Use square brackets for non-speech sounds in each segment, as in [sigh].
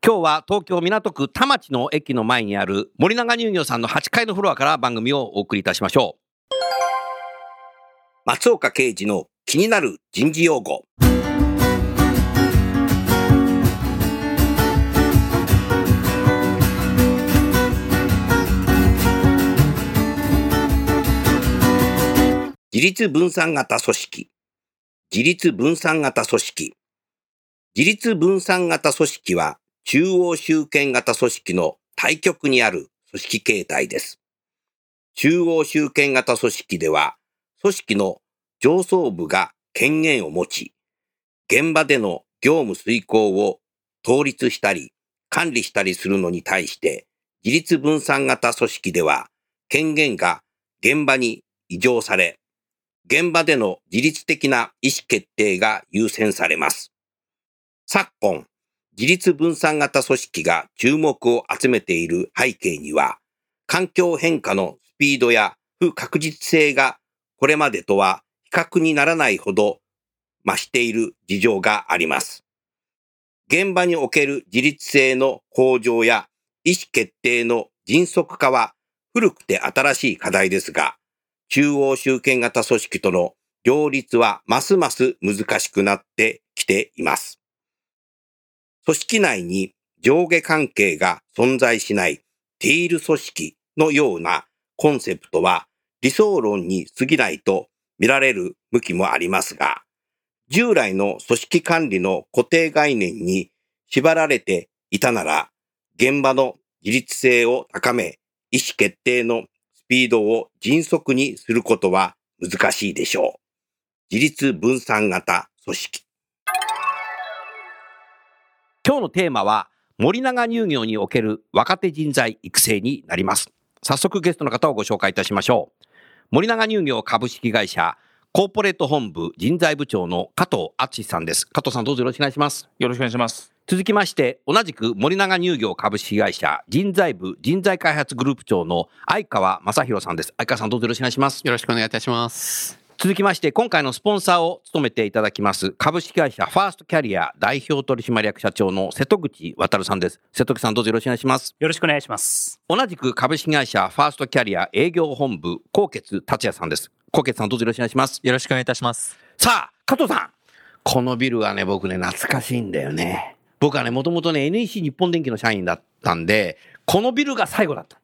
今日は東京港区田町の駅の前にある森永乳業さんの8階のフロアから番組をお送りいたしましょう。松岡刑事の気になる人事用語。自立分散型組織。自立分散型組織。自立分散型組織は中央集権型組織の対極にある組織形態です。中央集権型組織では、組織の上層部が権限を持ち、現場での業務遂行を統立したり、管理したりするのに対して、自立分散型組織では、権限が現場に移譲され、現場での自律的な意思決定が優先されます。昨今、自立分散型組織が注目を集めている背景には、環境変化のスピードや不確実性がこれまでとは比較にならないほど増している事情があります。現場における自立性の向上や意思決定の迅速化は古くて新しい課題ですが、中央集権型組織との両立はますます難しくなってきています。組織内に上下関係が存在しないティール組織のようなコンセプトは理想論に過ぎないと見られる向きもありますが、従来の組織管理の固定概念に縛られていたなら、現場の自立性を高め、意思決定のスピードを迅速にすることは難しいでしょう。自立分散型組織。今日のテーマは森永乳業における若手人材育成になります。早速ゲストの方をご紹介いたしましょう。森永乳業株式会社コーポレート本部人材部長の加藤敦さんです。加藤さんどうぞよろしくお願いします。よろしくお願いします。続きまして、同じく森永乳業株式会社人材部人材開発グループ長の相川正弘さんです。相川さんどうぞよろしくお願いします。よろしくお願いいたします。続きまして、今回のスポンサーを務めていただきます、株式会社ファーストキャリア代表取締役社長の瀬戸口渉さんです。瀬戸口さんどうぞよろしくお願いします。よろしくお願いします。同じく株式会社ファーストキャリア営業本部、高傑達也さんです。高傑さんどうぞよろしくお願いします。よろしくお願いいたします。さあ、加藤さん。このビルはね、僕ね、懐かしいんだよね。僕はね、もともとね、NEC 日本電機の社員だったんで、このビルが最後だった。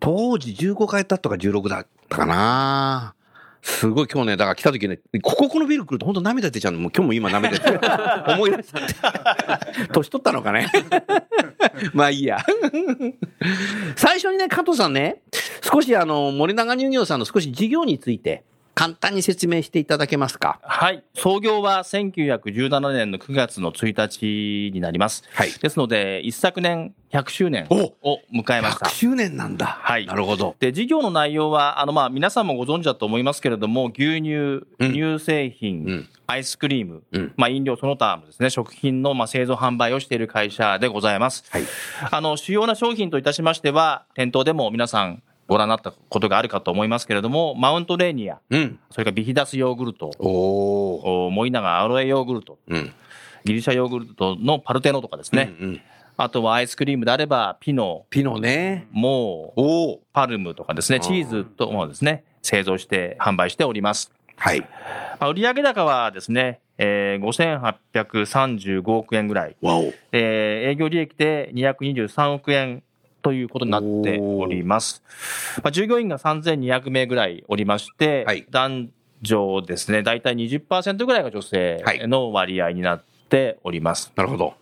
当時15階だったか16だったかなすごい今日ね、だから来た時ね、こここのビル来ると本当涙出ちゃうの。もう今日も今涙出て [laughs] 思い出しちゃって。年取ったのかね。[laughs] まあいいや。最初にね、加藤さんね、少しあの、森永乳業さんの少し事業について、簡単に説明していただけますか？はい。創業は1917年の9月の1日になります。はい。ですので、一昨年100周年おを迎えました100。周年なんだ。はいなるほど。で、事業の内容は、あの、まあ、皆さんもご存知だと思いますけれども、牛乳、うん乳製品、うんアイスクリーム、うんまあ、飲料その他もですね、食品の、まあ、製造販売をしている会社でございます。はい。あの、主要な商品といたしましては、店頭でも皆さんご覧になったことがあるかと思いますけれども、マウントレーニア、うん。それからビヒダスヨーグルト、おお。お森永アロエヨーグルト、うん。ギリシャヨーグルトのパルテノとかですね。うんうん。あとはアイスクリームであれば、ピノ、ピノね。モー、おお。パルムとかですね、チーズともですね、製造して販売しております。はい。まあ、売上高はですね、えー、5835億円ぐらい、わお。えー営業利益で223億円ということになっております。まあ、従業員が3200名ぐらいおりまして、はい男女ですね、大体20%ぐらいが女性の割合になっております。なるほど。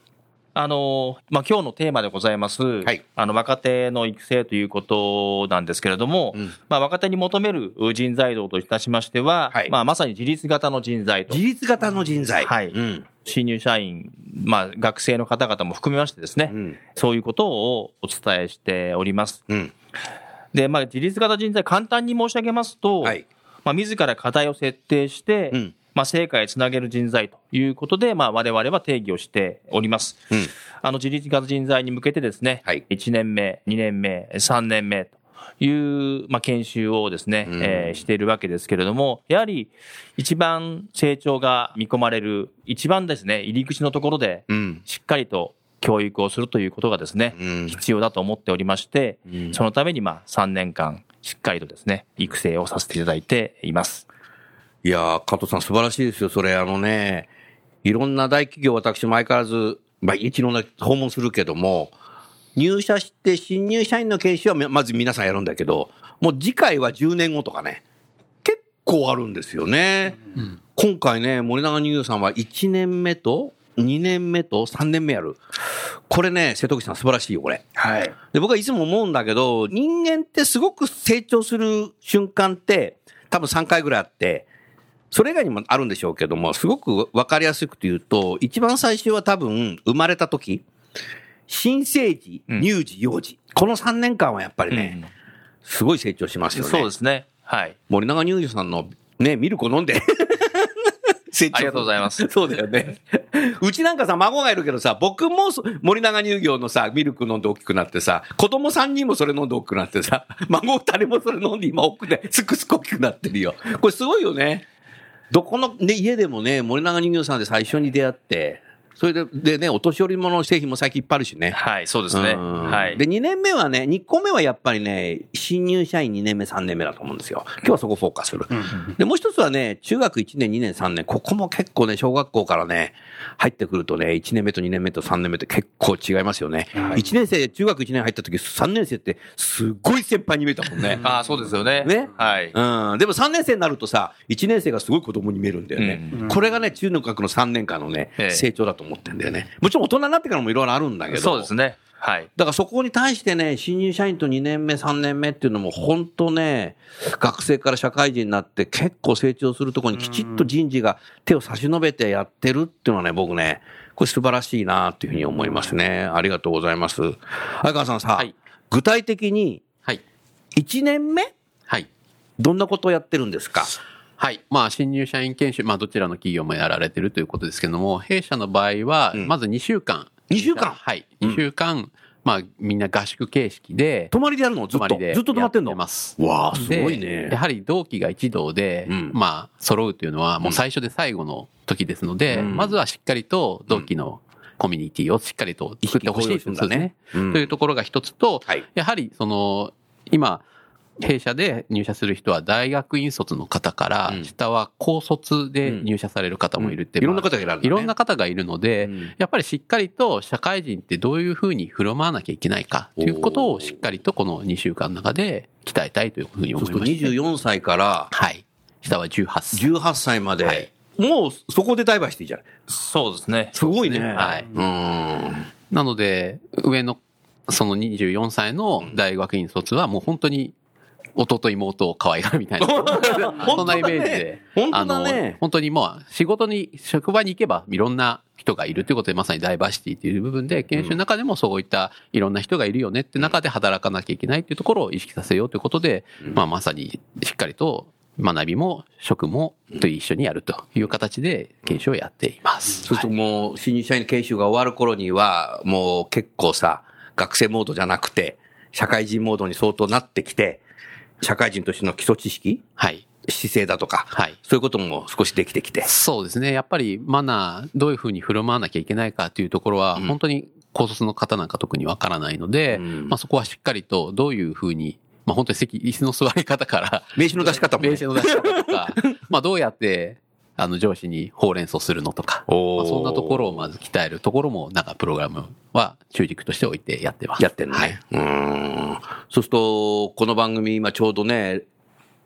あの、まあ、今日のテーマでございます、いあの、若手の育成ということなんですけれども、うんまあ、若手に求める人材像といたしましては、はいまあ、まさに自立型の人材と自、立型の人材。はいうん。新入社員、まあ、学生の方々も含めましてですね、うん。そういうことをお伝えしております。うん。で、まあ、自立型人材、簡単に申し上げますと、はい。まあ、自ら課題を設定して、うんまあ、成果へつなげる人材ということで、まあ、我々は定義をしております。うん。あの、自立型人材に向けてですね、はい1年目、2年目、3年目という、まあ、研修をですね、うんえーしているわけですけれども、やはり一番成長が見込まれる、一番ですね、入り口のところで、うん。しっかりと教育をするということがですね、うん必要だと思っておりまして、うんそのためにまあ3年間、しっかりとですね、育成をさせていただいています。いやー、加藤さん素晴らしいですよ。それ、あのね、いろんな大企業、私も相変わらず、まあ、一度ね、訪問するけども、入社して新入社員の研修はまず皆さんやるんだけど、もう次回は10年後とかね、結構あるんですよね。今回ね、森永乳業さんは1年目と2年目と3年目やる。これね、瀬戸口さん素晴らしいよ、これ。はい。で、僕はいつも思うんだけど、人間ってすごく成長する瞬間って、多分3回ぐらいあって、それ以外にもあるんでしょうけども、すごくわかりやすく言うと、一番最初は多分、生まれた時、新生児、うん乳児、幼児。この3年間はやっぱりね、すごい成長しますよね。そうですね。はい。森永乳業さんのね、ミルク飲んで。成 [laughs] 長ありがとうございます。そうだよね。うちなんかさ、孫がいるけどさ、僕もそ森永乳業のさ、ミルク飲んで大きくなってさ、子供3人もそれ飲んで大きくなってさ、[laughs] 孫2人もそれ飲んで今大きくね、すくすく大きくなってるよ。これすごいよね。どこの、ね、家でもね、森永乳業さんで最初に出会って、それで、でね、お年寄りもの製品も最近いっぱいあるしね。はい、そうですね。うんはい。で、2年目はね、2個目はやっぱりね、新入社員2年目、3年目だと思うんですよ。今日はそこフォーカスする。で、もう一つはね、中学1年、2年、3年、ここも結構ね、小学校からね、入ってくるとね、1年目と2年目と3年目って結構違いますよね。1年生、中学1年入った時、3年生ってすっごい先輩に見えたもんね。[laughs] ああ、そうですよね。ね？はい。うん。でも3年生になるとさ、1年生がすごい子供に見えるんだよね。これがね、中学の3年間のね、ええ成長だと思ってんだよね。もちろん大人になってからもいろいろあるんだけど。そうですね。はい。だからそこに対してね、新入社員と2年目、3年目っていうのも本当ね、学生から社会人になって結構成長するところにきちっと人事が手を差し伸べてやってるっていうのはね、僕ね、これ素晴らしいなっていうふうに思いますね。ありがとうございます。相川さんさ、はい具体的にはい。1年目？はい。どんなことをやってるんですか？はい。まあ、新入社員研修、まあ、どちらの企業もやられてるということですけども、弊社の場合は、うんまず2週間。2週間。はい。うん。2週間、まあ、みんな合宿形式で、泊まりでやるの？ずっと？ずっと泊まってんの？やます。わあ、すごいでやね。はり同期が一同で、うん。まあ、揃うというのは、もう最初で最後の時ですので、うん。まずはしっかりと同期のコミュニティをしっかりと作ってほしいです。うん。というところが一つと、はい。やはりその、今、弊社で入社する人は大学院卒の方からう、ん下は高卒で入社される方もいるって、いろんなまあ方がいるんだねいろんな方がいるので、うんやっぱりしっかりと社会人ってどういうふうに振る舞わなきゃいけないかということをしっかりとこの2週間の中で鍛えたいというふうに思いまして。24歳からはい。下は18歳。18歳まで、はいもうそこでダイバーシティじゃない。そうですね。すごいね。はい。うん。なので、上の、その24歳の大学院卒はもう本当に、弟妹を可愛がるみたいな。[laughs] そんなイメージで。本当あのだね、。本当にもう仕事に、職場に行けばいろんな人がいるということで、まさにダイバーシティという部分で、研修の中でもそういったいろんな人がいるよねって中で働かなきゃいけないっていうところを意識させようということで、まあまさにしっかりと学びも職もと一緒にやるという形で研修をやっています。そうするともう、新入社員研修が終わる頃には、もう結構さ、学生モードじゃなくて、社会人モードに相当なってきて、社会人としての基礎知識？はい。姿勢だとか、はい。そういうことも少しできてきて。そうですね。やっぱりマナー、どういうふうに振る舞わなきゃいけないかというところは、うん本当に高卒の方なんか特にわからないので、うんまあそこはしっかりとどういうふうにまあ本当に席、椅子の座り方から、[laughs] 名刺の出し方も、ね。[laughs] 名刺の出し方とか、[laughs] まあどうやって、あの上司にほうれん草するのとか、まあそんなところをまず鍛えるところも、なんかプログラムは中軸として置いてやってます。やってんのね。はい。うーん。そうすると、この番組今ちょうどね、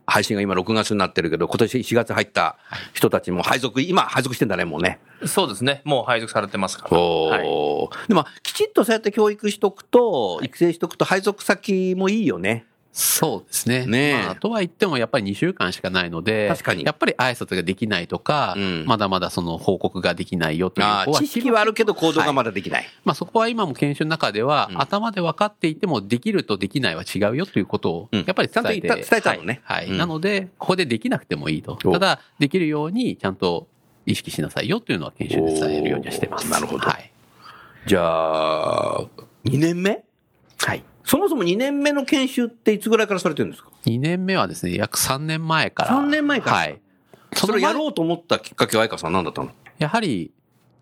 配信が今6月になってるけど、今年4月入った人たちも配属、今配属してんだね、もうね。そうですね。もう配属されてますから。おはいーでも、きちっとそうやって教育しとくと、育成しとくと配属先もいいよね。そうですね。ねえまあ、とは言ってもやっぱり2週間しかないので、確かにやっぱり挨拶ができないとか、うんまだまだその報告ができないよという子は知識はあるけど行動がまだ。だできない。まあそこは今も研修の中では、うん頭で分かっていてもできるとできないは違うよということを、うんやっぱり伝えて、ちゃん伝えたのねはい。はいうんなので、ここでできなくてもいいと。おただ、できるようにちゃんと意識しなさいよというのは研修で伝えるようにはしてます。なるほどはい。じゃあ、2年目はい。そもそも2年目の研修っていつぐらいからされてるんですか？2年目はですね、約3年前から。3年前から？はい。それをやうろうと思ったきっかけは愛花さん何だったの？やはり、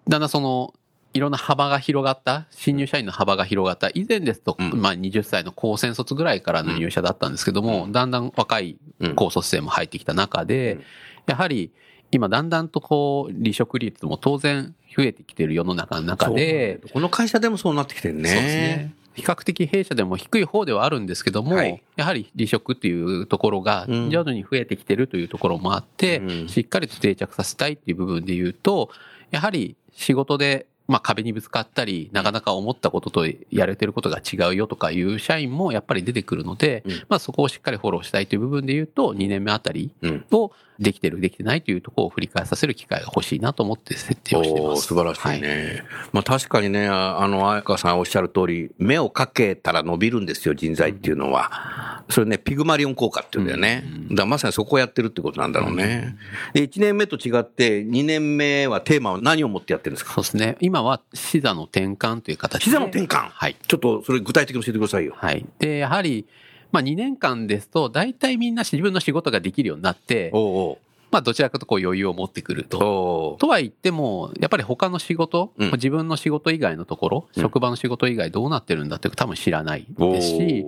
だんだんその、いろんな幅が広がった、新入社員の幅が広がった、以前ですと、うんまあ20歳の高専卒ぐらいからの入社だったんですけども、だんだん若い高卒生も入ってきた中で、うんやはり、今だんだんとこう、離職率も当然増えてきてる世の中の中で、この会社でもそうなってきてるね。そうですね。比較的弊社でも低い方ではあるんですけども、はい。やはり離職っていうところがうん。徐々に増えてきてるというところもあって、うん。しっかりと定着させたいっていう部分で言うと、やはり仕事で、まあ壁にぶつかったり、なかなか思ったこととやれてることが違うよとかいう社員もやっぱり出てくるので、うん。まあそこをしっかりフォローしたいという部分で言うと、2年目あたりうん。をできてる、できてないというところを振り返させる機会が欲しいなと思って設定をしてます。素晴らしいね。まあ確かにね、ああの、彩香さんおっしゃる通り、目をかけたら伸びるんですよ、人材っていうのは。それね、ピグマリオン効果っていうんだよね。だからまさにそこをやってるってことなんだろうね。で、1年目と違って、2年目はテーマは何を持ってやってるんですか？そうですね。今は視座の転換という形で。視座の転換はい。ちょっとそれ具体的に教えてくださいよ。はい。で、やはり、まあ2年間ですと、大体みんな自分の仕事ができるようになって、まあどちらかとこう余裕を持ってくると。とは言っても、やっぱり他の仕事、うん。自分の仕事以外のところ、うん。職場の仕事以外どうなってるんだって多分知らないですし、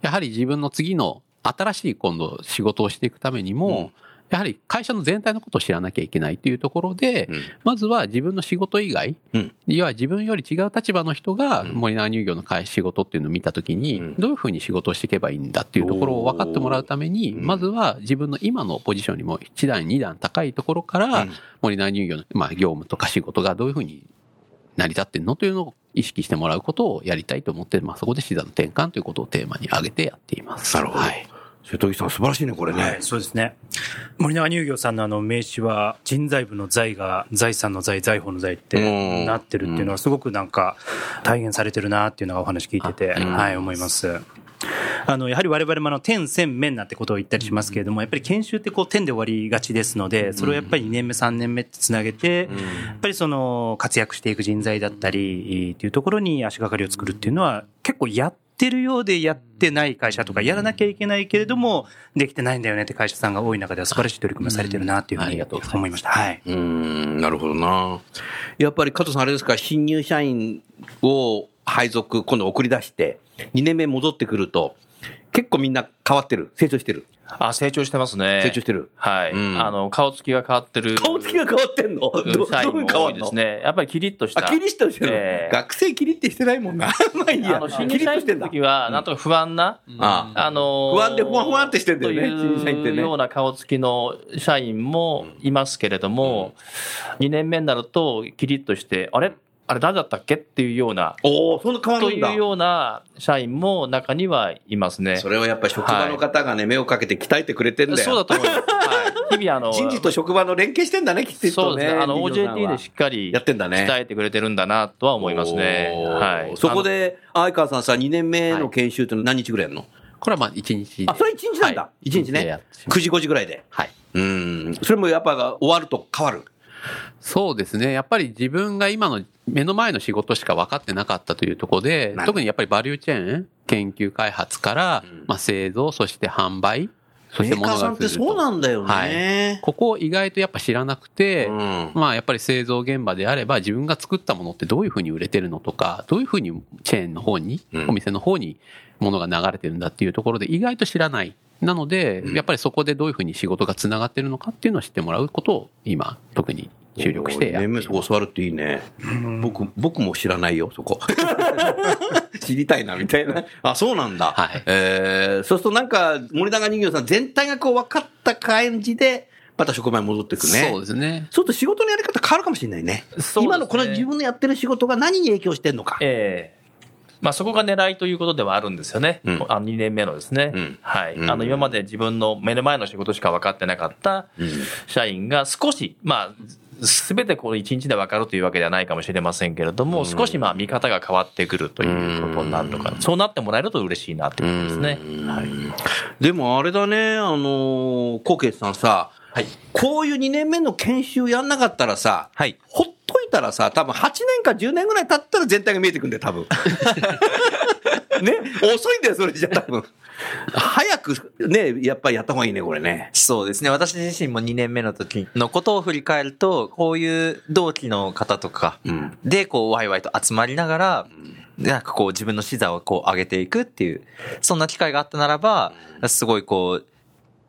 やはり自分の次の新しい今度仕事をしていくためにも、やはり会社の全体のことを知らなきゃいけないというところで、うん。まずは自分の仕事以外、うん。要は自分より違う立場の人がうん。森永乳業の会仕事っていうのを見たときに、うん。どういうふうに仕事をしていけばいいんだっていうところを分かってもらうために、うんまずは自分の今のポジションにも1段2段高いところから、うん。森永乳業の、まあ、業務とか仕事がどういうふうに成り立ってんのというのを意識してもらうことをやりたいと思って、まあ、そこで視座の転換ということをテーマに挙げてやっています。なるほど。はい。瀬戸木さん素晴らしいね、これね。はい、そうですね。森永乳業さんのあの名刺は人財部の財が財産の財、財宝の財っうんてなってるっていうのはすごくなんか体現されてるなっていうのがお話聞いてて、はい、思います。あの、やはり我々もあの、点、線、面なんてことを言ったりしますけれども、やっぱり研修ってこう、点で終わりがちですので、それをやっぱり2年目、3年目ってつなげて、やっぱりその、活躍していく人材だったり、っていうところに足がかりを作るっていうのは、結構やってるようでやってない会社とか、やらなきゃいけないけれども、できてないんだよねって会社さんが多い中では素晴らしい取り組みをされてるなっていうふうに思いました。はい。うーん、なるほどな。やっぱり加藤さんあれですか、新入社員を配属、今度送り出して、2年目戻ってくると、結構みんな変わってる。成長してる。あ、成長してますね。成長してる。はい。うんあの、顔つきが変わってる。顔つきが変わってんの？どどう変わんの？多いですね。やっぱりキリッとした。あ、キリッとしてるの、ええ学生キリってしてないもんな。[laughs] まあいいや。あの、新キ入社員。の時は、なんとか不安な、ああのー不安でふわふわってしてんだよねと新入社員ってねいうような顔つきの社員もいますけれども、2年目になると、キリッとして、あれ？あれ誰だったっけっていうような、おおそんな変わとるんだ。いうような社員も中にはいますね。それはやっぱり職場の方がね、目をかけて鍛えてくれてんだよ。そうだと思います。はい。日々 [laughs] あの、人事と職場の連携してんだね、きっとね。そうですね。あの、OJT でしっかりやってんだね。鍛えてくれてるんだなとは思いますね。はい。そこで、相川さんさ、2年目の研修って何日ぐらいやるの、これはまあ1日で。あ、それ1日なんだ。は一1日ねってし。まう9時5時ぐらいで。はい。うん。それもやっぱ終わると変わる？そうですね。やっぱり自分が今の目の前の仕事しか分かってなかったというところで特にやっぱりバリューチェーン、研究開発からうん、まあ製造、そして販売、そしてメーカーさんってそうなんだよね。ここを意外とやっぱ知らなくて、うんまあやっぱり製造現場であれば自分が作ったものってどういうふうに売れてるのとか、どういうふうにチェーンの方に、うんお店の方に物が流れてるんだっていうところで意外と知らない。なので、やっぱりそこでどういうふうに仕事がつながってるのかっていうのを知ってもらうことを今特に注力してやってそこ座るっていいね。僕、僕も知らないよ、そこ。[laughs] 知りたいな、みたいな。あ、そうなんだ。はいえー、そうするとなんか、森永人形さん全体がこう分かった感じで、また職場に戻っていくね。そうですね。そうすると仕事のやり方変わるかもしれないね。ね今のこの自分のやってる仕事が何に影響してんのか。ええまあ、そこが狙いということではあるんですよね、うん。あの2年目のですね、うん。はい。うん。あの今まで自分の目の前の仕事しか分かってなかったうん。社員が少し、まあ、すべてこの1日で分かるというわけではないかもしれませんけれども、少しまあ見方が変わってくるということになるのかな、そうなってもらえると嬉しいなということですね。はいでもあれだね、あのー、コケさんさ、はい。こういう2年目の研修やんなかったらさ、はい。ほっといたらさ、多分8年か10年ぐらい経ったら全体が見えてくんだよ、多分。[laughs] ね？遅いんだよ、それじゃ多分。早くね、やっぱりやった方がいいね、これね。そうですね。私自身も2年目の時のことを振り返ると、こういう同期の方とかうん。で、こう、ワイワイと集まりながら、でなんかこう、自分の視座をこう、上げていくっていう、そんな機会があったならば、すごいこう、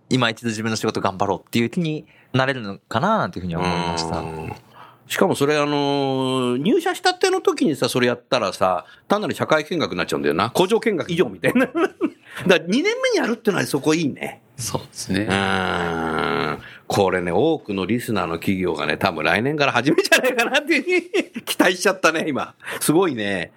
今一度自分の仕事頑張ろうっていう気になれるのかななんていうふうには思いました。うんしかもそれあのー入社したての時にさ、それやったらさ、単なる社会見学になっちゃうんだよな。工場見学以上みたいな。[laughs] だから2年目にやるってのはそこいいね。そうですね。うん。これね、多くのリスナーの企業がね、多分来年から始めじゃないかなっていうふうに期待しちゃったね、今。すごいね。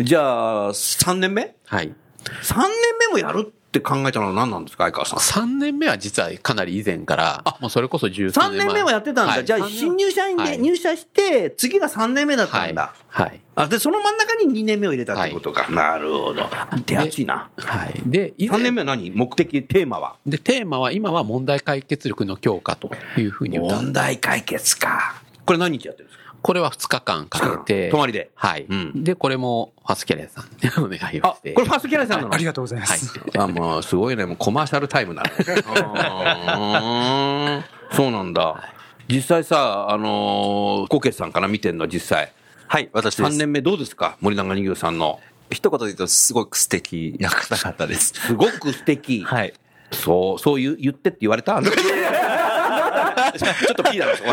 じゃあ、3年目？はい。?3 年目もやるって考えたのは何なんですか、相川さん？3年目は実はかなり以前から、もうそれこそ十数3年前。年目はやってたんだ。じゃあ、はい三年新入社員はいで入社して、次が3年目だったはい。んだ。はい。あ、で、その真ん中に2年目を入れたってことか。なるほど。手厚いな。はい。で、以前3年目は何？目的、テーマは？で、テーマは今は問題解決力の強化というふうに問題解決か。これ何日やってるんですか？これは2日間かけて。泊まりで。はい。うんで、これもファスキャリアさんにお願いをあ、して。これファーストキャラさんなの？ありがとうございます。あ、もう、すごいね。もうコマーシャルタイムだね。あー [laughs] そうなんだ。実際さ、あのー、コケさんから見てんの、実際。はい、私です。3年目どうですか？森永乳業さんの。一言で言うと、すごく素敵な方々です。すごく素敵。はい。そう、そう言う言ってって言われた [laughs] ちょっとピーだろ、そ [laughs] こ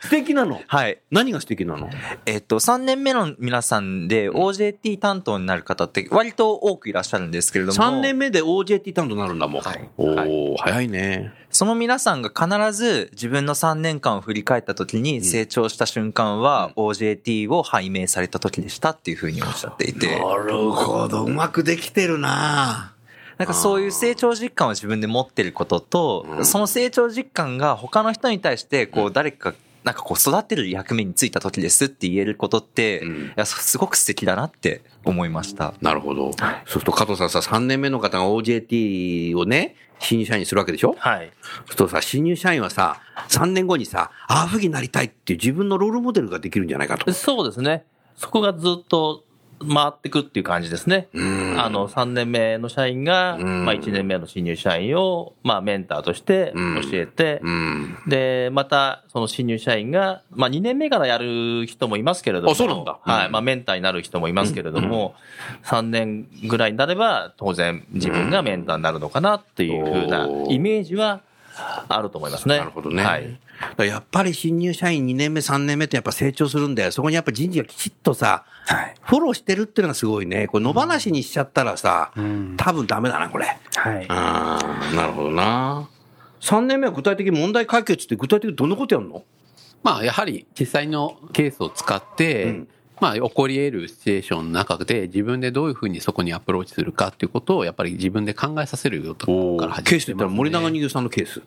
素敵なの？はい。何が素敵なの？えっと、3年目の皆さんで OJT 担当になる方って割と多くいらっしゃるんですけれども。?3 年目で OJT 担当になるんだもん。はいおはいー、早いね。その皆さんが必ず自分の3年間を振り返った時に成長した瞬間は OJT を拝命された時でしたっていうふうにおっしゃっていて、なるほど。うまくできてるななんかそういう成長実感を自分で持ってることと、その成長実感が他の人に対してこう誰かなんかこう育てる役目についた時ですって言えることって、うんいやすごく素敵だなって思いました。なるほど。そうすると加藤さんさ、3年目の方が OJT をね、新入社員にするわけでしょ？はい。そうするとさ、新入社員はさ、3年後にさ、ああ、ふぎになりたいっていう自分のロールモデルができるんじゃないかと。そうですね。そこがずっと回ってくっていう感じですね。うんあの、3年目の社員が、うんまあ1年目の新入社員を、まあメンターとして教えて、うん。で、また、その新入社員が、まあ2年目からやる人もいますけれども。あそうなんだはい。うんまあメンターになる人もいますけれども、3年ぐらいになれば、当然自分がメンターになるのかなっていうふうなイメージはあると思いますね。なるほどね。はい。やっぱり新入社員2年目、3年目ってやっぱ成長するんだよ。そこにやっぱ人事がきちっとさ、はい。フォローしてるっていうのがすごいね。これ野放しにしちゃったらさ、ん多分ダメだな、これ。はい。ああ、なるほどな。3年目は具体的に問題解決って具体的にどんなことやるの？まあ、やはり実際のケースを使って、うんまあ、起こり得るシチュエーションの中で自分でどういうふうにそこにアプローチするかっていうことをやっぱり自分で考えさせるよとから始めてケースって言ったら森永に乳業さんのケース。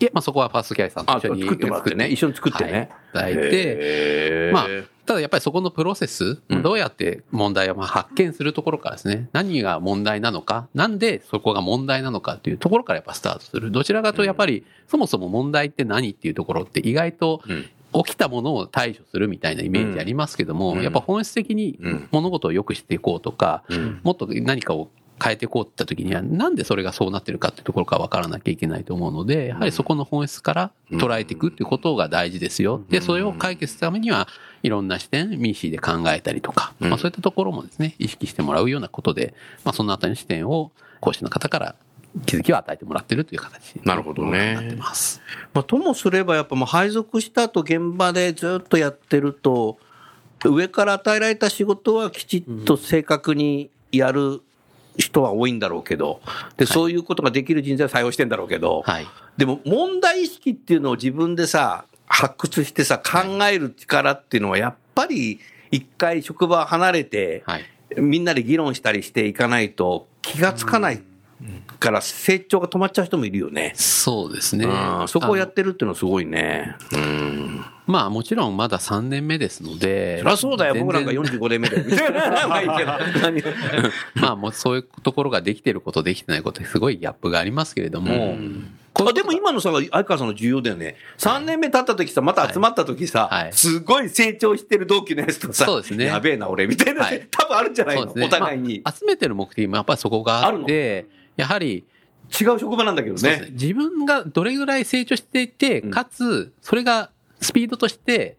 いや、まあそこはファーストキャリアさんとあ、一緒に作ってもらってね。一緒に作ってね。はい。い。ただいて、まあ、ただやっぱりそこのプロセス、うん。どうやって問題をまあ発見するところからですね、何が問題なのか、なんでそこが問題なのかっていうところからやっぱスタートする。どちらかとやっぱり、そもそも問題って何っていうところって意外とうん。起きたものを対処するみたいなイメージありますけども、うん。やっぱ本質的にうん物事を良くしていこうとか、うん。もっと何かを変えていこうって時には、なんでそれがそうなってるかっていうところから分からなきゃいけないと思うので、やはりそこの本質から捉えていくっていうことが大事ですよ。で、それを解決するためには、いろんな視点、ミーシーで考えたりとか、まあそういったところもですね、意識してもらうようなことで、まあそのあたりの視点を講師の方から気づきを与えてもらってるという形なるほどね。なってます。まあ、ともすればやっぱもう配属した後現場でずっとやってると、上から与えられた仕事はきちっと正確にやる人は多いんだろうけど、で、そういうことができる人材を採用してんだろうけど、はい。でも問題意識っていうのを自分でさ、発掘してさ、考える力っていうのはやっぱり一回職場離れて、はい。みんなで議論したりしていかないと気がつかないから成長が止まっちゃう人もいるよね。そうですね。うんそこをやあってるっていうのはすごいね。うん。のまあもちろんまだ3年目ですので。そりゃそうだよ。僕なんか全然45年目。[laughs] まあもうそういうところができてることできてないことすごいギャップがありますけれども、あでも今のさ、相川さんの重要だよね。3年目経った時さ、また集まった時さ、はい。すごい成長してる同期のやつとさ、そうですね。やべえな、俺、みたいな、はい。多分あるんじゃないの、ね。お互いに、まあ集めてる目的もやっぱりそこがあって、やはり、違う職場なんだけどね。ね。自分がどれぐらい成長していて、うん。かつ、それがスピードとして、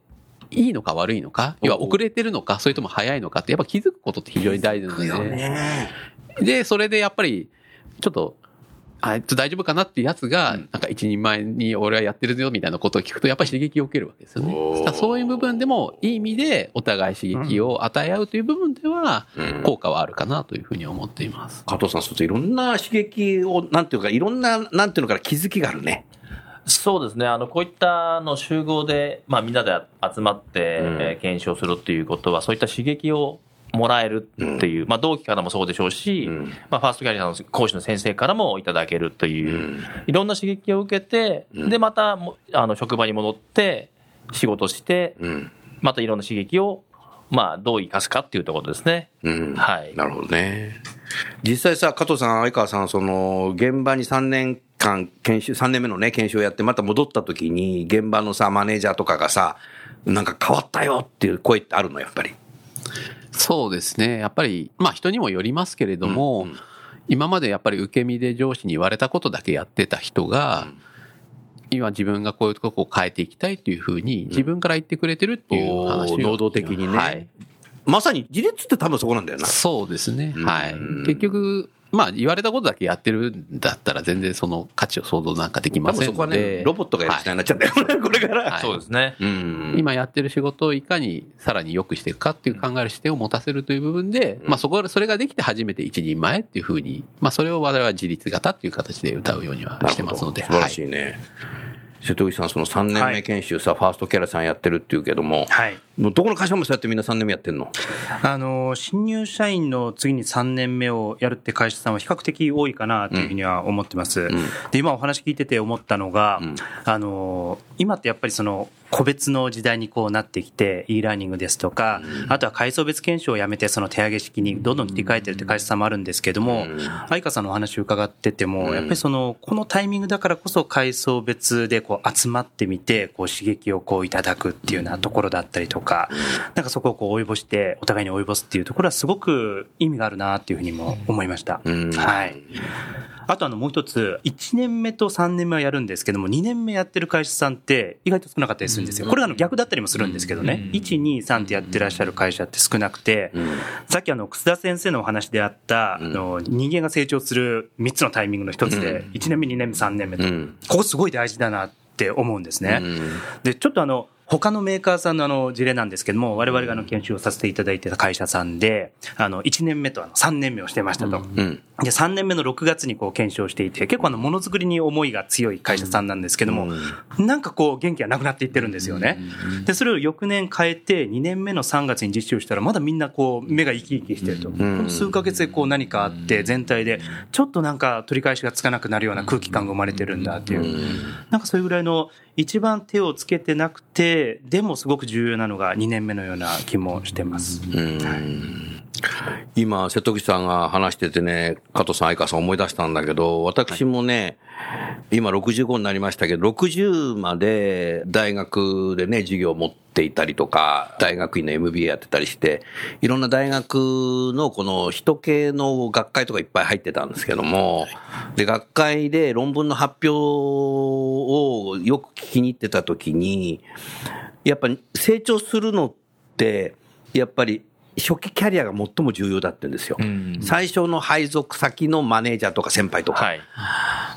いいのか悪いのか、要は遅れてるのか、それとも早いのかって、やっぱ気づくことって非常に大事なので、ね。で、それでやっぱり、ちょっと、あいつ大丈夫かなってやつが、うん。なんか一人前に俺はやってるよみたいなことを聞くと、やっぱり刺激を受けるわけですよね。そういう部分でも、いい意味でお互い刺激を与え合うという部分ではうん、効果はあるかなというふうに思っています。加藤さん、そういろんな刺激を、なんていうか、いろんな、なんていうのかな、気づきがあるね。そうですね。あの、こういったの集合で、まあみんなで集まって、うんえー検証するっていうことは、そういった刺激をもらえるっていう、まあ同期からもそうでしょうし、うんまあファーストキャリアの講師の先生からもいただけるという、うんいろんな刺激を受けて、うんで、またも、あの、職場に戻って、仕事して、うん。またいろんな刺激を、まあ、どう生かすかっていうところですね。うん。はいなるほどね。実際さ、加藤さん、相川さん、その、現場に3年間研修、3年目のね、研修をやって、また戻った時に、現場のさ、マネージャーとかがさ、なんか変わったよっていう声ってあるの、やっぱり。そうですね。やっぱり、まあ人にもよりますけれども、うんうん今までやっぱり受け身で上司に言われたことだけやってた人が、今自分がこういうとこを変えていきたいっていうふうに自分から言ってくれてるっていう話をおー能動的にねはい。まさに自立って多分そこなんだよな。そうですね。うんはい。結局、まあ言われたことだけやってるんだったら全然その価値を想像なんかでき多ませ分そこはねんので。、ロボットがやる時代になっちゃうんだよね、これから。はいそうですね。うん。今やってる仕事をいかにさらに良くしていくかっていう考える視点を持たせるという部分で、まあそこ、それができて初めて一人前っていうふうに、まあそれを我々は自立型っていう形で歌うようにはしてますので。素晴らしいね。瀬戸口さん、その3年目研修さ、ファーストキャラさんやってるっていうけども、はい。もうどこの会社もそうやってみんな3年目やってんの？あの、新入社員の次に3年目をやるって会社さんは比較的多いかなというふうには思ってます。で、今お話聞いてて思ったのが、うん。あの、今ってやっぱりその、個別の時代にこうなってきて、e ラーニングですとか、あとは階層別検証をやめて、その手上げ式にどんどん切り替えてるって会社さんもあるんですけども、愛花さんのお話を伺ってても、やっぱりその、このタイミングだからこそ階層別でこう集まってみて、こう刺激をこういただくっていうようなところだったりとか、なんかそこをこう追い干して、お互いに追い干すっていうところはすごく意味があるなっていうふうにも思いました。うん。はい。あとあのもう一つ、1年目と3年目はやるんですけども、2年目やってる会社さんって意外と少なかったりするんですよ。これあの逆だったりもするんですけどね。1、2、3ってやってらっしゃる会社って少なくて、さっきあの、楠田先生のお話であった、あの、人間が成長する3つのタイミングの一つで、1年目、2年目、3年目とうん。ここすごい大事だなって思うんですね。うんで、ちょっとあの、他のメーカーさんのあの事例なんですけども、我々があの研修をさせていただいてた会社さんで、あの、1年目とあの3年目をしてましたと。うん。で、3年目の6月にこう検証していて、結構あの、ものづくりに思いが強い会社さんなんですけども、なんかこう、元気がなくなっていってるんですよね。で、それを翌年変えて、2年目の3月に実施をしたら、まだみんなこう、目が生き生きしてると。この数ヶ月でこう何かあって、全体で、ちょっとなんか取り返しがつかなくなるような空気感が生まれてるんだっていう。なんかそれぐらいの、一番手をつけてなくて、でもすごく重要なのが2年目のような気もしてます。今、瀬戸口さんが話しててね、加藤さん、相川さん思い出したんだけど、私もね、今65になりましたけど、60まで大学でね、授業を持っていたりとか、大学院の MBA やってたりして、いろんな大学のこの人系の学会とかいっぱい入ってたんですけども、で、学会で論文の発表をよく聞きに行ってた時に、やっぱり成長するのって、やっぱり初期キャリアが最も重要だって言うんですよ。うん最初の配属先のマネージャーとか先輩とか。はい。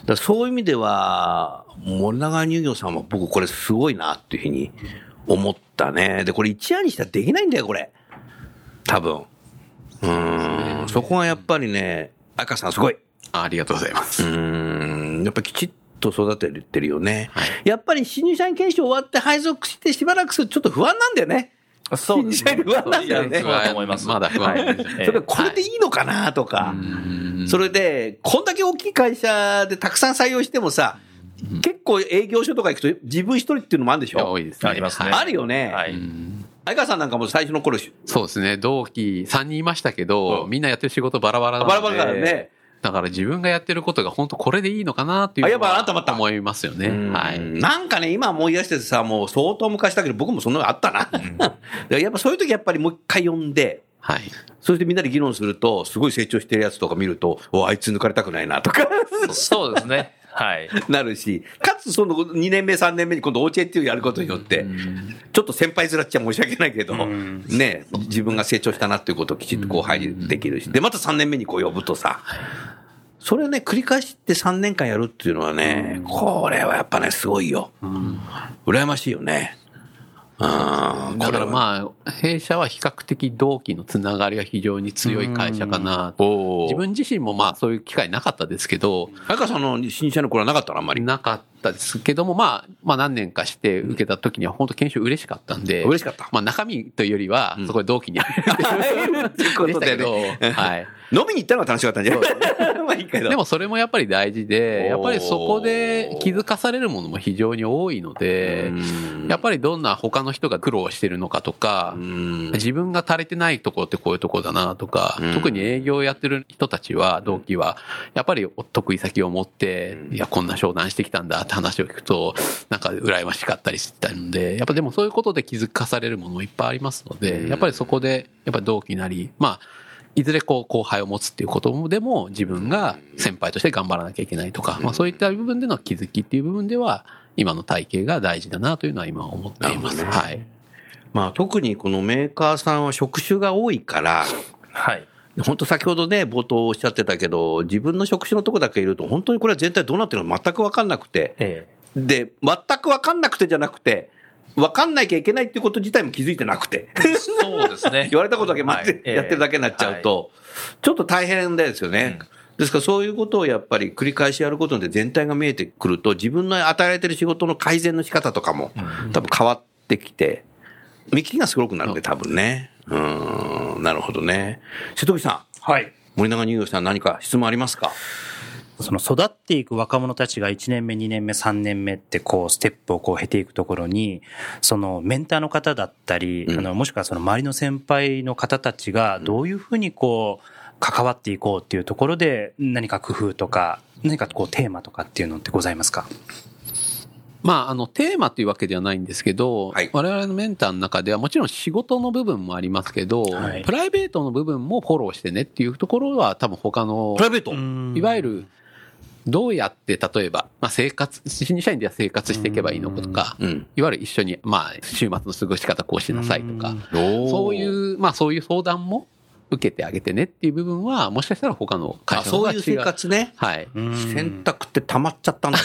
だそういう意味では、森永乳業さんは僕これすごいなっていうふうに思ったね。で、これ一夜にしたらできないんだよ、これ。多分。うーん。そこがやっぱりね、赤さんすごい。あありがとうございます。うーん。やっぱきちっと育ててるよね。やっぱり新入社員研修終わって配属してしばらくするとちょっと不安なんだよね。そうですね。不安なんだよねそうだと思います。まだ不安はいそれこれでいいのかなとか。それで、こんだけ大きい会社でたくさん採用してもさ、結構営業所とか行くと自分一人っていうのもあるんでしょ？多いですね。ありますねはいあるよね。はい。相川さんなんかも最初の頃、そうですね。同期3人いましたけど、うんみんなやってる仕事バラバラなので。バラバラだからね。だから自分がやってることが本当これでいいのかなっていうあやっぱのは思いますよね。はい。なんかね、今思い出しててさ、もう相当昔だけど、僕もそんなのあったな。[laughs] でやっぱそういう時やっぱりもう一回呼んで、はい。そしてみんなで議論すると、すごい成長してるやつとか見ると、おあいつ抜かれたくないなとかそうですね。はい。なるし、かつその2年目、3年目に今度 OJ っていうやることによって、ちょっと先輩面っちゃ申し訳ないけど、ね、自分が成長したなっていうことをきちっと後輩にできるし、で、また3年目にこう呼ぶとさ、それをね、繰り返して3年間やるっていうのはね、これはやっぱね、すごいよ。羨ましいよね。うんだからまあ、弊社は比較的同期のつながりが非常に強い会社かな。自分自身もまあそういう機会なかったですけど、早川さんの新社の頃はなかったの？あんまり。なかったですけども、まあ、まあ何年かして受けた時には本当研修嬉しかったんで、嬉しかった。まあ中身というよりは、そこで同期に。会えるっていうこでしたけど、はい。飲みに行ったのが楽しかったんじゃない？[laughs] まあいいけど。でもそれもやっぱり大事で、やっぱりそこで気づかされるものも非常に多いので、やっぱりどんな他の人が苦労してるのかとか、自分が足りてないところってこういうところだなとか、特に営業をやってる人たちは、同期は、やっぱりお得意先を持って、いや、こんな商談してきたんだって話を聞くと、なんか羨ましかったりしたので、やっぱでもそういうことで気づかされるものもいっぱいありますので、やっぱりそこで、やっぱり同期なり、まあ、いずれこう後輩を持つっていうことでも自分が先輩として頑張らなきゃいけないとか、まあそういった部分での気づきっていう部分では今の体系が大事だなというのは今思っています。ねはい。まあ特にこのメーカーさんは職種が多いから、はい。本当先ほどね、冒頭おっしゃってたけど、自分の職種のとこだけいると、本当にこれは全体どうなってるのか全く分かんなくて、えで、全く分かんなくてじゃなくて、分かんなきゃいけないっていうこと自体も気づいてなくて、え。そうですね。[laughs] 言われたことだけ待って、はいやってるだけになっちゃうと、ちょっと大変ですよね。ですからそういうことをやっぱり繰り返しやることで全体が見えてくると、自分の与えられてる仕事の改善の仕方とかも多分変わってきて、見切りがすごくなるんで、多分ね。うーん、なるほどね。瀬戸口さん、はい。森永乳業さん何か質問ありますか？その育っていく若者たちが1年目、2年目、3年目ってこうステップをこう経ていくところに、そのメンターの方だったり、うん。あのもしくはその周りの先輩の方たちがどういうふうにこう関わっていこうっていうところで何か工夫とか、何かこうテーマとかっていうのってございますか？まあ、あの、テーマというわけではないんですけど、はい。我々のメンターの中ではもちろん仕事の部分もありますけど、はい。プライベートの部分もフォローしてねっていうところは多分他のプライベート。いわゆる、どうやって、例えば、まあ生活、新入社員では生活していけばいいのかとか、うん。いわゆる一緒に、まあ、週末の過ごし方こうしなさいとか、そそういう、まあそういう相談も受けてあげてねっていう部分は、もしかしたら他の会あ社の方が違そういう生活ね。はい。選択って溜まっちゃったんだ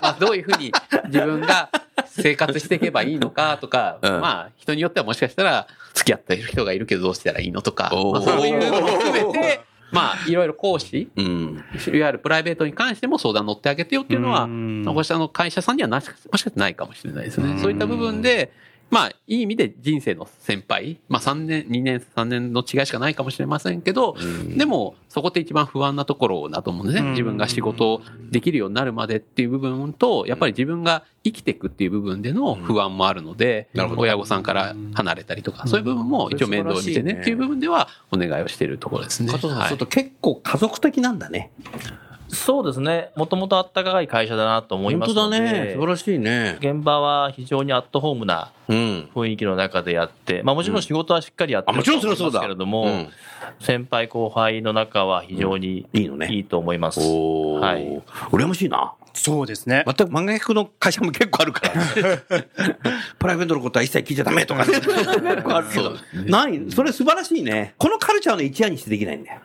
まあ [laughs] どういうふうに自分が生活していけばいいのかとか、うんまあ人によってはもしかしたら付き合ってる人がいるけどどうしたらいいのとか、まあ、そういうのも含めて、[laughs] まあいろいろ講師、うん。いわゆるプライベートに関しても相談乗ってあげてよっていうのは、うんこうしたの会社さんにはなしもしかしたらないかもしれないですね。そういった部分で、まあ、いい意味で人生の先輩、まあ3年、2年、3年の違いしかないかもしれませんけど、でも、そこって一番不安なところだと思うんですね。自分が仕事できるようになるまでっていう部分と、やっぱり自分が生きていくっていう部分での不安もあるので、なるほど。親御さんから離れたりとか、そういう部分も一応面倒を見てねっていう部分ではお願いをしているところですね。加藤さん、はい。ちょっと結構家族的なんだね。そうですね。もともとあったかい会社だなと思い本ますので。当だね。素晴らしいね。現場は非常にアットホームなうん。雰囲気の中でやって、まあもちろん仕事はしっかりやってあもちろんそれはそうだけれども、うん先輩後輩の中は非常にいいのねいいと思います。おー。はい羨ましいな。そうですね。全く漫画役の会社も結構あるから。[laughs] プライベートのことは一切聞いちゃダメとか。[laughs] 結構 [laughs] あるけど。何それ素晴らしいね。このカルチャーの一夜にしてできないんだよ。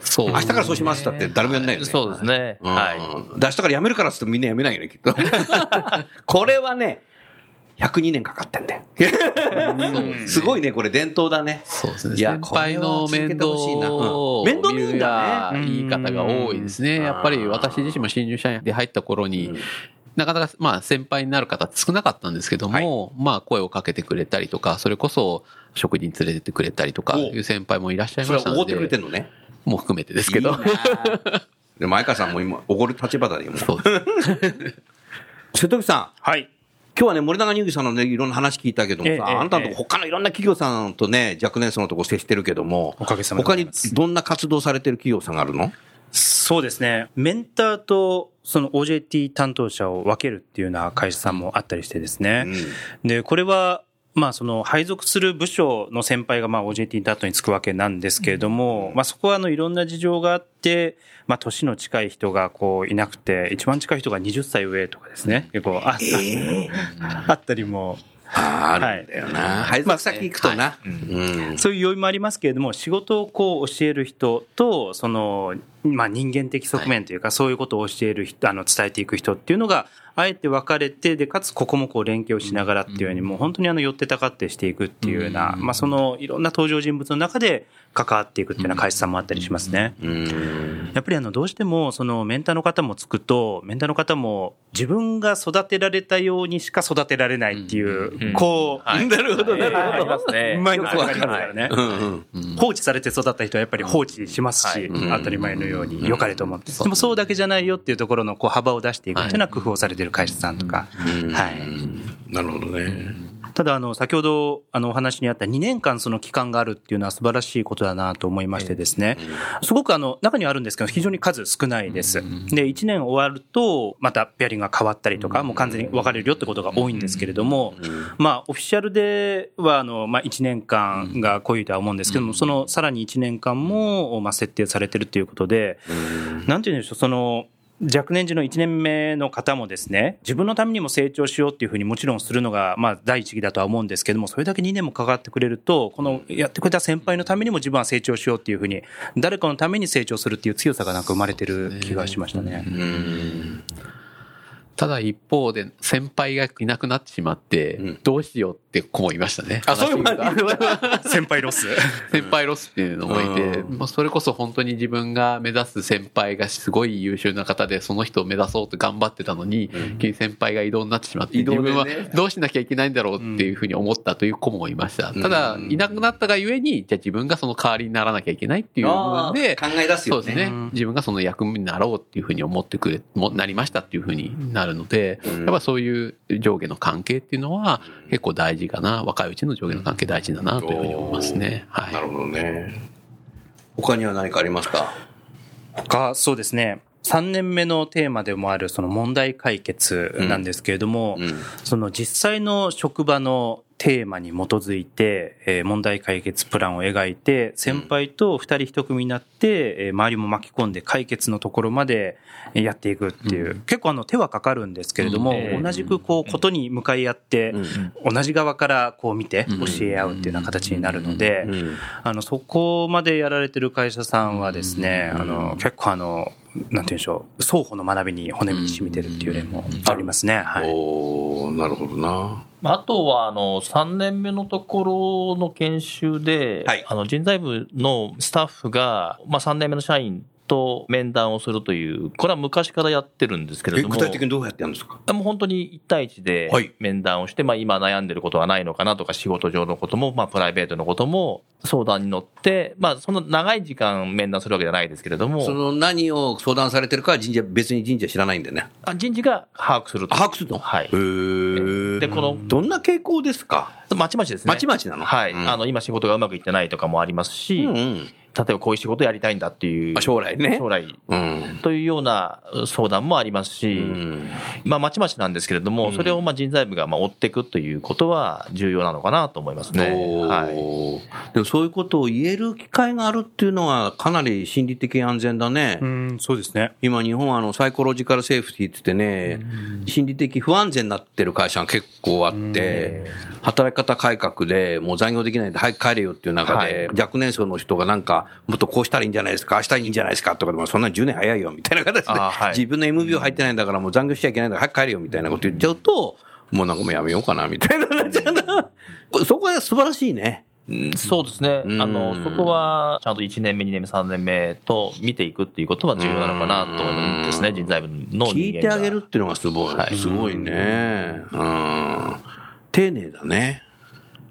そう。明日からそうしますって誰もやんないよね。そうですね。うんはい。で明日から辞めるからっつってもみんな辞めないよね、きっと。[laughs] これはね、102年かかってんだよ。すごいね、これ伝統だね。そうですね。いや先輩の面倒を面倒見いいんだね言い方が多いですね。うんやっぱり私自身も新入社員で入った頃に、なかなか、まあ、先輩になる方少なかったんですけども、まあ、声をかけてくれたりとか、それこそ、食事に連れてってくれたりとか、おいう先輩もいらっしゃいそれましたのはおごってくれてで、んのね。もう含めてですけど。いいな [laughs] で、前川さんも今、おごる立場だよ、もう。そうです。[laughs] 瀬戸口さん。はい。今日はね、森永乳牛さんのね、いろんな話聞いたけどもさ、ええええあなたのとこ他のいろんな企業さんとね、若年層のとこ接してるけども、おかげさまでご他にどんな活動されてる企業さんがあるの？そうですね。メンターとその OJT 担当者を分けるっていうような会社さんもあったりしてですね。で、これは、まあその配属する部署の先輩がまあ OJT 担当につくわけなんですけれども、まあそこはあのいろんな事情があって、まあ年の近い人がこういなくて、一番近い人が20歳上とかですね。結構あった、あったりも。ああ、あるんだよな。配属先行くとな。うん。そういう要因もありますけれども、仕事をこう教える人と、その、まあ人間的側面というか、そういうことを教える人、あの、伝えていく人っていうのが、あえて分かれて、で、かつここもこう連携をしながらっていうように、もう本当にあの、寄ってたかってしていくっていうような、まあその、いろんな登場人物の中で関わっていくっていうような会社さんもあったりしますね。うん。やっぱりあの、どうしても、その、メンターの方もつくと、メンターの方も、自分が育てられたようにしか育てられないっていう、こう、はい。なるほど、なるほど。うまい。のかりますからね。放置されて育った人はやっぱり放置しますし、うん当たり前のように良かれと思って。でもそうだけじゃないよっていうところのこう幅を出していくっていうのは工夫をされている会社さんとか。はい。なるほどね。ただ、あの、先ほど、あの、お話にあった2年間その期間があるっていうのは素晴らしいことだなと思いましてですね。すごくあの、中にはあるんですけど、非常に数少ないです。で、1年終わると、またペアリングが変わったりとか、もう完全に分かれるよってことが多いんですけれども、まあ、オフィシャルでは、あの、まあ、1年間が濃いとは思うんですけども、その、さらに1年間も、まあ、設定されてるということで、なんて言うんでしょう、その、若年時の1年目の方もですね、自分のためにも成長しようっていうふうにもちろんするのが、まあ、第一義だとは思うんですけども、それだけ2年もかかってくれると、このやってくれた先輩のためにも自分は成長しようっていうふうに、誰かのために成長するっていう強さがなんか生まれてる気がしましたね。ただ一方で、先輩がいなくなってしまって、どうしようって子もいましたね。あ、そういうの [laughs] 先輩ロス。[laughs] 先輩ロスっていうのもいて、まあ、それこそ本当に自分が目指す先輩がすごい優秀な方で、その人を目指そうと頑張ってたのに、急に先輩が異動になってしまって、自分はどうしなきゃいけないんだろうっていうふうに思ったという子もいました。ただ、いなくなったがゆえに、じゃあ自分がその代わりにならなきゃいけないっていう部分で、考え出すよね。そうですね。自分がその役目になろうっていうふうに思ってくれ、もなりましたっていうふうになるので、やっぱそういう上下の関係っていうのは結構大事かな。若いうちの上下の関係大事だなというふうに思いますね。はい。なるほどね。他には何かありますか？他、そうですね。3年目のテーマでもあるその問題解決なんですけれども、うんその実際の職場のテーマに基づいて、えー問題解決プランを描いて、先輩と二人一組になって、えー周りも巻き込んで解決のところまでえーやっていくっていう、結構あの手はかかるんですけれども、うん。えー同じくこうことに向かい合って、同じ側からこう見て教え合うっていうような形になるので、うん。あの、そこまでやられてる会社さんはですね、あの、結構あの、なんて言うんでしょう、双方の学びに骨身に染みてるっていう例もありますね。はい。おーなるほどな。あとは、あの、3年目のところの研修で、はい。あの、人材部のスタッフが、まあ、3年目の社員と面談をするという、これは昔からやってるんですけれえども。具体的にどうやってやるんですか？もう本当に1対1ではい。面談をして、まあ今悩んでることはないのかなとか仕事上のことも、まあプライベートのことも相談に乗って、まあその長い時間面談するわけじゃないですけれども、その何を相談されてるかは神社、別に神社知らないんでね。あ人事が把握すると。あ把握するのはい。でこのどんな傾向ですか？まちまちですね。まちまちなの？はい。うん。あの、今仕事がうまくいってないとかもありますし、うんうん例えばこういう仕事やりたいんだっていう。あ将来ね将来。うん。というような相談もありますし、うんまあ、まちまちなんですけれども、それをまあ人材部がまあ追っていくということは重要なのかなと思いますね。はい。でもそういうことを言える機会があるっていうのはかなり心理的安全だね。うん、そうですね。今日本はあのサイコロジカルセーフティって言ってね、心理的不安全になってる会社が結構あって、働き方改革でもう残業できないんで早く帰れよっていう中で、はい若年層の人がなんか、もっとこうしたらいいんじゃないですか、ああしたらいいんじゃないですかとかでも、そんな10年早いよみたいな形で、あはい自分の MBO 入ってないんだからもう残業しちゃいけないんだから早く帰れよみたいなこと言っちゃうと、もうなんかもうやめようかなみたいななっちゃうな。そこは素晴らしいね。うんそうですね。うんあの、そこは、ちゃんと1年目、2年目、3年目と見ていくっていうことは重要なのかなと思うんですね、人材部の人間が。聞いてあげるっていうのがすごい。はいすごいね。うん。丁寧だね。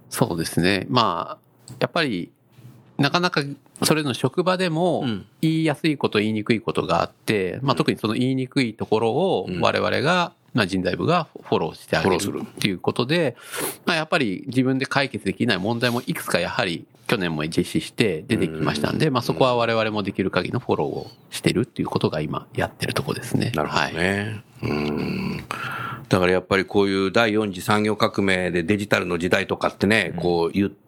そうですね。まあ、やっぱり、なかなか、それの職場でもうん、言いやすいこと、言いにくいことがあって、まあ特にその言いにくいところをうん我々が、まあ人材部がフォローしてあげるフォローするっていうことで、まあやっぱり自分で解決できない問題もいくつかやはり去年も実施して出てきましたんで、まあそこは我々もできる限りのフォローをしてるっていうことが今やってるところですね。なるほどはい。ね。うん。だからやっぱりこういう第4次産業革命でデジタルの時代とかってね、こう言って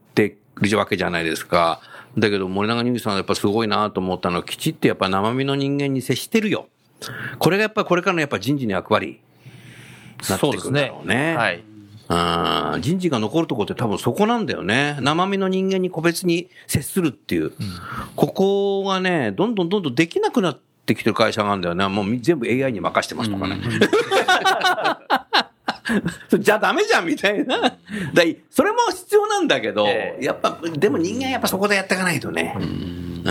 るわけじゃないですか。だけど森永乳児さんはやっぱすごいなと思ったのは、きちっとやっぱ生身の人間に接してるよ。これがやっぱりこれからのやっぱ人事の役割。なってくるんだろうねはい。あー人事が残るところって多分そこなんだよね。生身の人間に個別に接するっていう。ここがね、どんどんどんどんできなくなってきてる会社があるんだよね。もうみ全部 AI に任してますとかね。[laughs] じゃあダメじゃんみたいな。だいそれも必要なんだけど、ええやっぱ、でも人間やっぱそこでやっていかないとね。うん。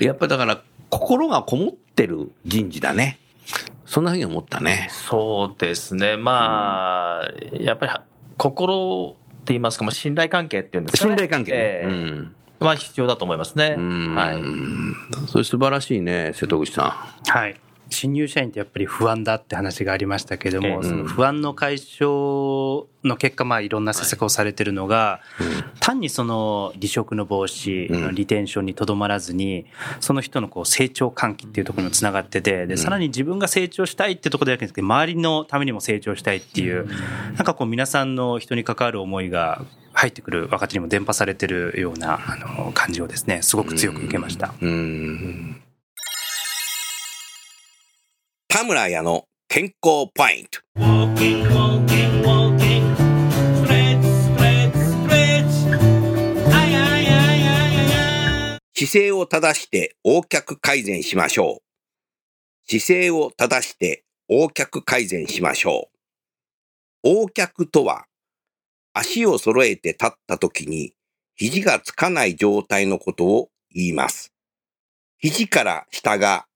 やっぱだから、心がこもってる人事だね。そんなふうに思ったね。そうですね。まあ、やっぱり、心って言いますか、まあ、信頼関係っていうんですかね。信頼関係ね。ええうん。まあ、必要だと思いますね。うんはい。それ素晴らしいね、瀬戸口さはい。新入社員ってやっぱり不安だって話がありましたけれども、ええその不安の解消の結果、まあいろんな施策をされてるのが、単にその離職の防止、うんリテンションにとどまらずに、その人のこう成長喚起っていうところにもつながってて、で、さらに自分が成長したいってところだけじゃなくて、周りのためにも成長したいっていう、なんかこう皆さんの人に関わる思いが入ってくる若手にも伝播されてるような、あの、感じをですね、すごく強く受けました。ん。うん。田村屋の健康ポイント。姿勢を正して横脚改善しましょう。姿勢を正して横脚改善しましょう。横脚とは、足を揃えて立った時に肘がつかない状態のことを言います。肘から下が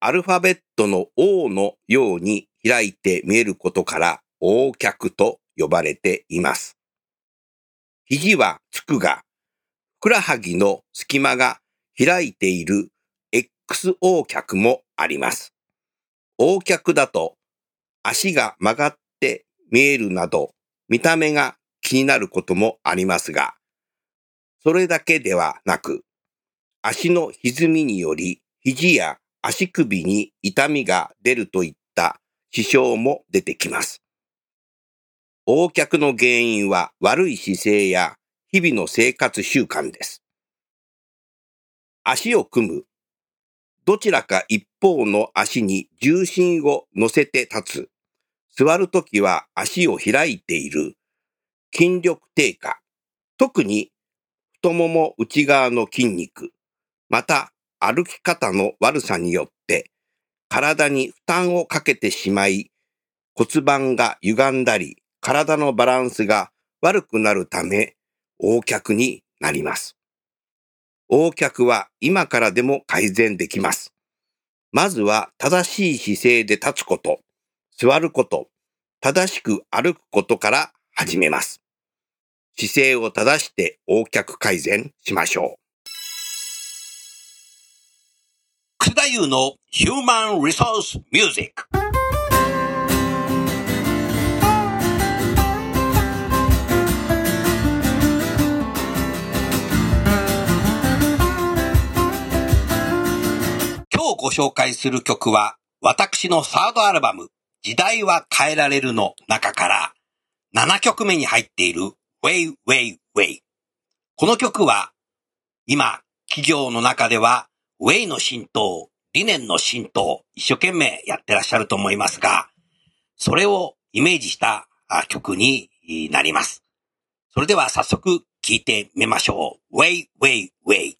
アルファベットの O のように開いて見えることから横脚と呼ばれています。肘はつくが、ふくらはぎの隙間が開いている XO 脚もあります。横脚だと足が曲がって見えるなど見た目が気になることもありますが、それだけではなく、足の歪みにより肘や足首に痛みが出るといった支障も出てきます。横脚の原因は悪い姿勢や日々の生活習慣です。足を組む。どちらか一方の足に重心を乗せて立つ。座るときは足を開いている。筋力低下。特に太もも内側の筋肉。また歩き方の悪さによって体に負担をかけてしまい骨盤が歪んだり体のバランスが悪くなるため横脚になります。横脚は今からでも改善できます。まずは正しい姿勢で立つこと、座ること、正しく歩くことから始めます。姿勢を正して横脚改善しましょう。楠田優のヒューマンリソースミュージック。今日ご紹介する曲は、私のサードアルバム、時代は変えられるの中から、7曲目に入っている Way Way Way。この曲は、今、企業の中では、ウェイの浸透、理念の浸透、一生懸命やってらっしゃると思いますが、それをイメージした曲になります。それでは早速聴いてみましょう。ウェイウェイウェイ。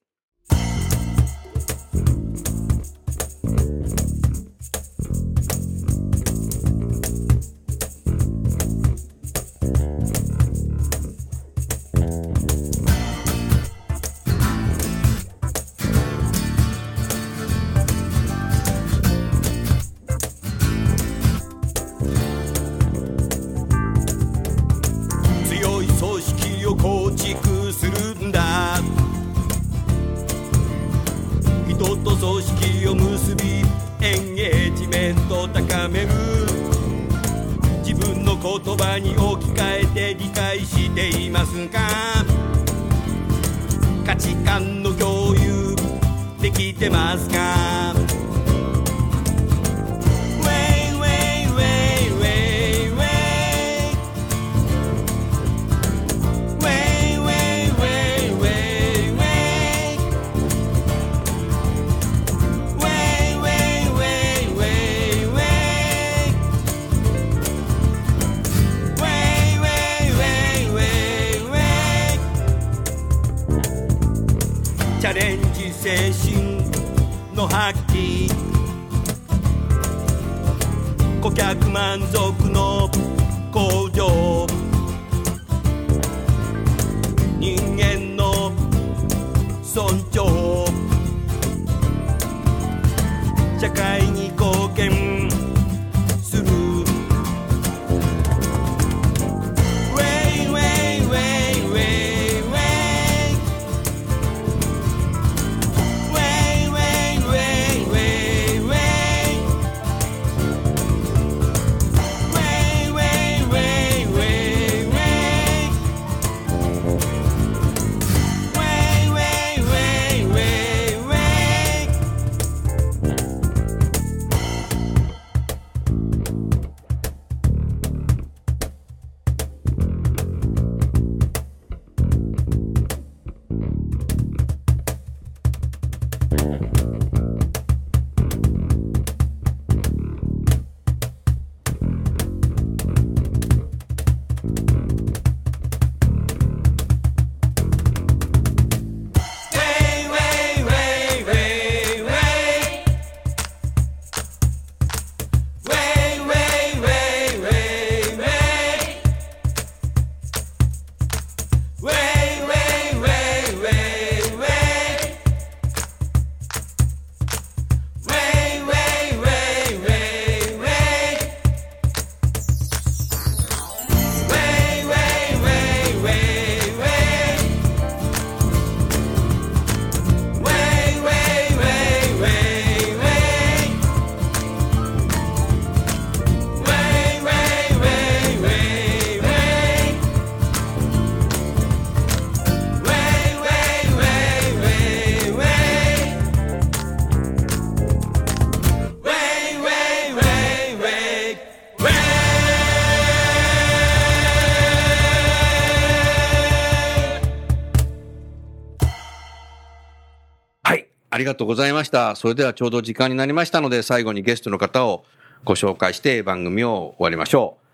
がとうございました。それではちょうど時間になりましたので、最後にゲストの方をご紹介して番組を終わりましょう。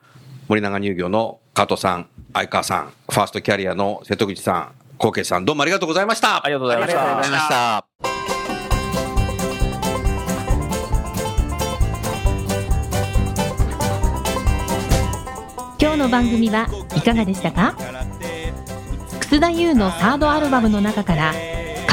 森永乳業の加藤さん、相川さん、ファーストキャリアの瀬戸口さん、高慶さん、どうもありがとうございました。ありがとうございました。ありがとうございました。今日の番組はいかがでしたか？楠田優のサードアルバムの中から「